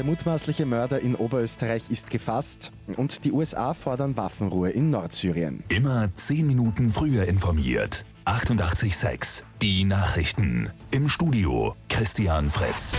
Der mutmaßliche Mörder in Oberösterreich ist gefasst und die USA fordern Waffenruhe in Nordsyrien. Immer 10 Minuten früher informiert. 88.6 Die Nachrichten. Im Studio Christian Fritz.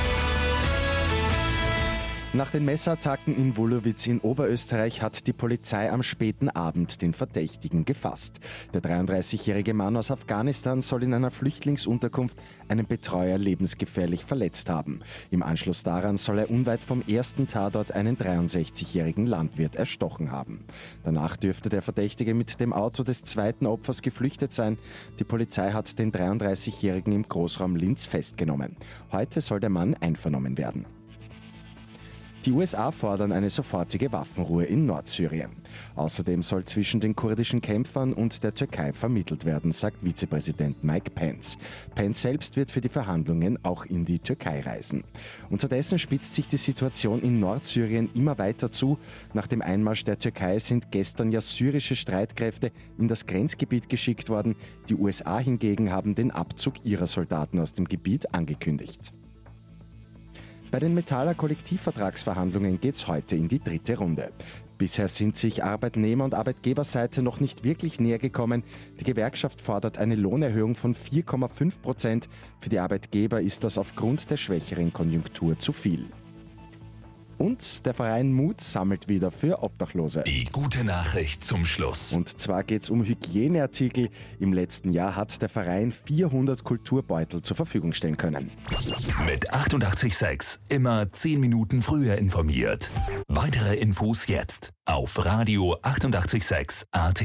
Nach den Messattacken in Wolowitz in Oberösterreich hat die Polizei am späten Abend den Verdächtigen gefasst. Der 33-jährige Mann aus Afghanistan soll in einer Flüchtlingsunterkunft einen Betreuer lebensgefährlich verletzt haben. Im Anschluss daran soll er unweit vom ersten Tatort einen 63-jährigen Landwirt erstochen haben. Danach dürfte der Verdächtige mit dem Auto des zweiten Opfers geflüchtet sein. Die Polizei hat den 33-jährigen im Großraum Linz festgenommen. Heute soll der Mann einvernommen werden. Die USA fordern eine sofortige Waffenruhe in Nordsyrien. Außerdem soll zwischen den kurdischen Kämpfern und der Türkei vermittelt werden, sagt Vizepräsident Mike Pence. Pence selbst wird für die Verhandlungen auch in die Türkei reisen. Unterdessen spitzt sich die Situation in Nordsyrien immer weiter zu. Nach dem Einmarsch der Türkei sind gestern ja syrische Streitkräfte in das Grenzgebiet geschickt worden. Die USA hingegen haben den Abzug ihrer Soldaten aus dem Gebiet angekündigt. Bei den Metaller Kollektivvertragsverhandlungen geht es heute in die dritte Runde. Bisher sind sich Arbeitnehmer- und Arbeitgeberseite noch nicht wirklich näher gekommen. Die Gewerkschaft fordert eine Lohnerhöhung von 4,5 Prozent. Für die Arbeitgeber ist das aufgrund der schwächeren Konjunktur zu viel. Und der Verein Mut sammelt wieder für Obdachlose. Die gute Nachricht zum Schluss. Und zwar geht es um Hygieneartikel. Im letzten Jahr hat der Verein 400 Kulturbeutel zur Verfügung stellen können. Mit 886 immer 10 Minuten früher informiert. Weitere Infos jetzt auf Radio 886 AT.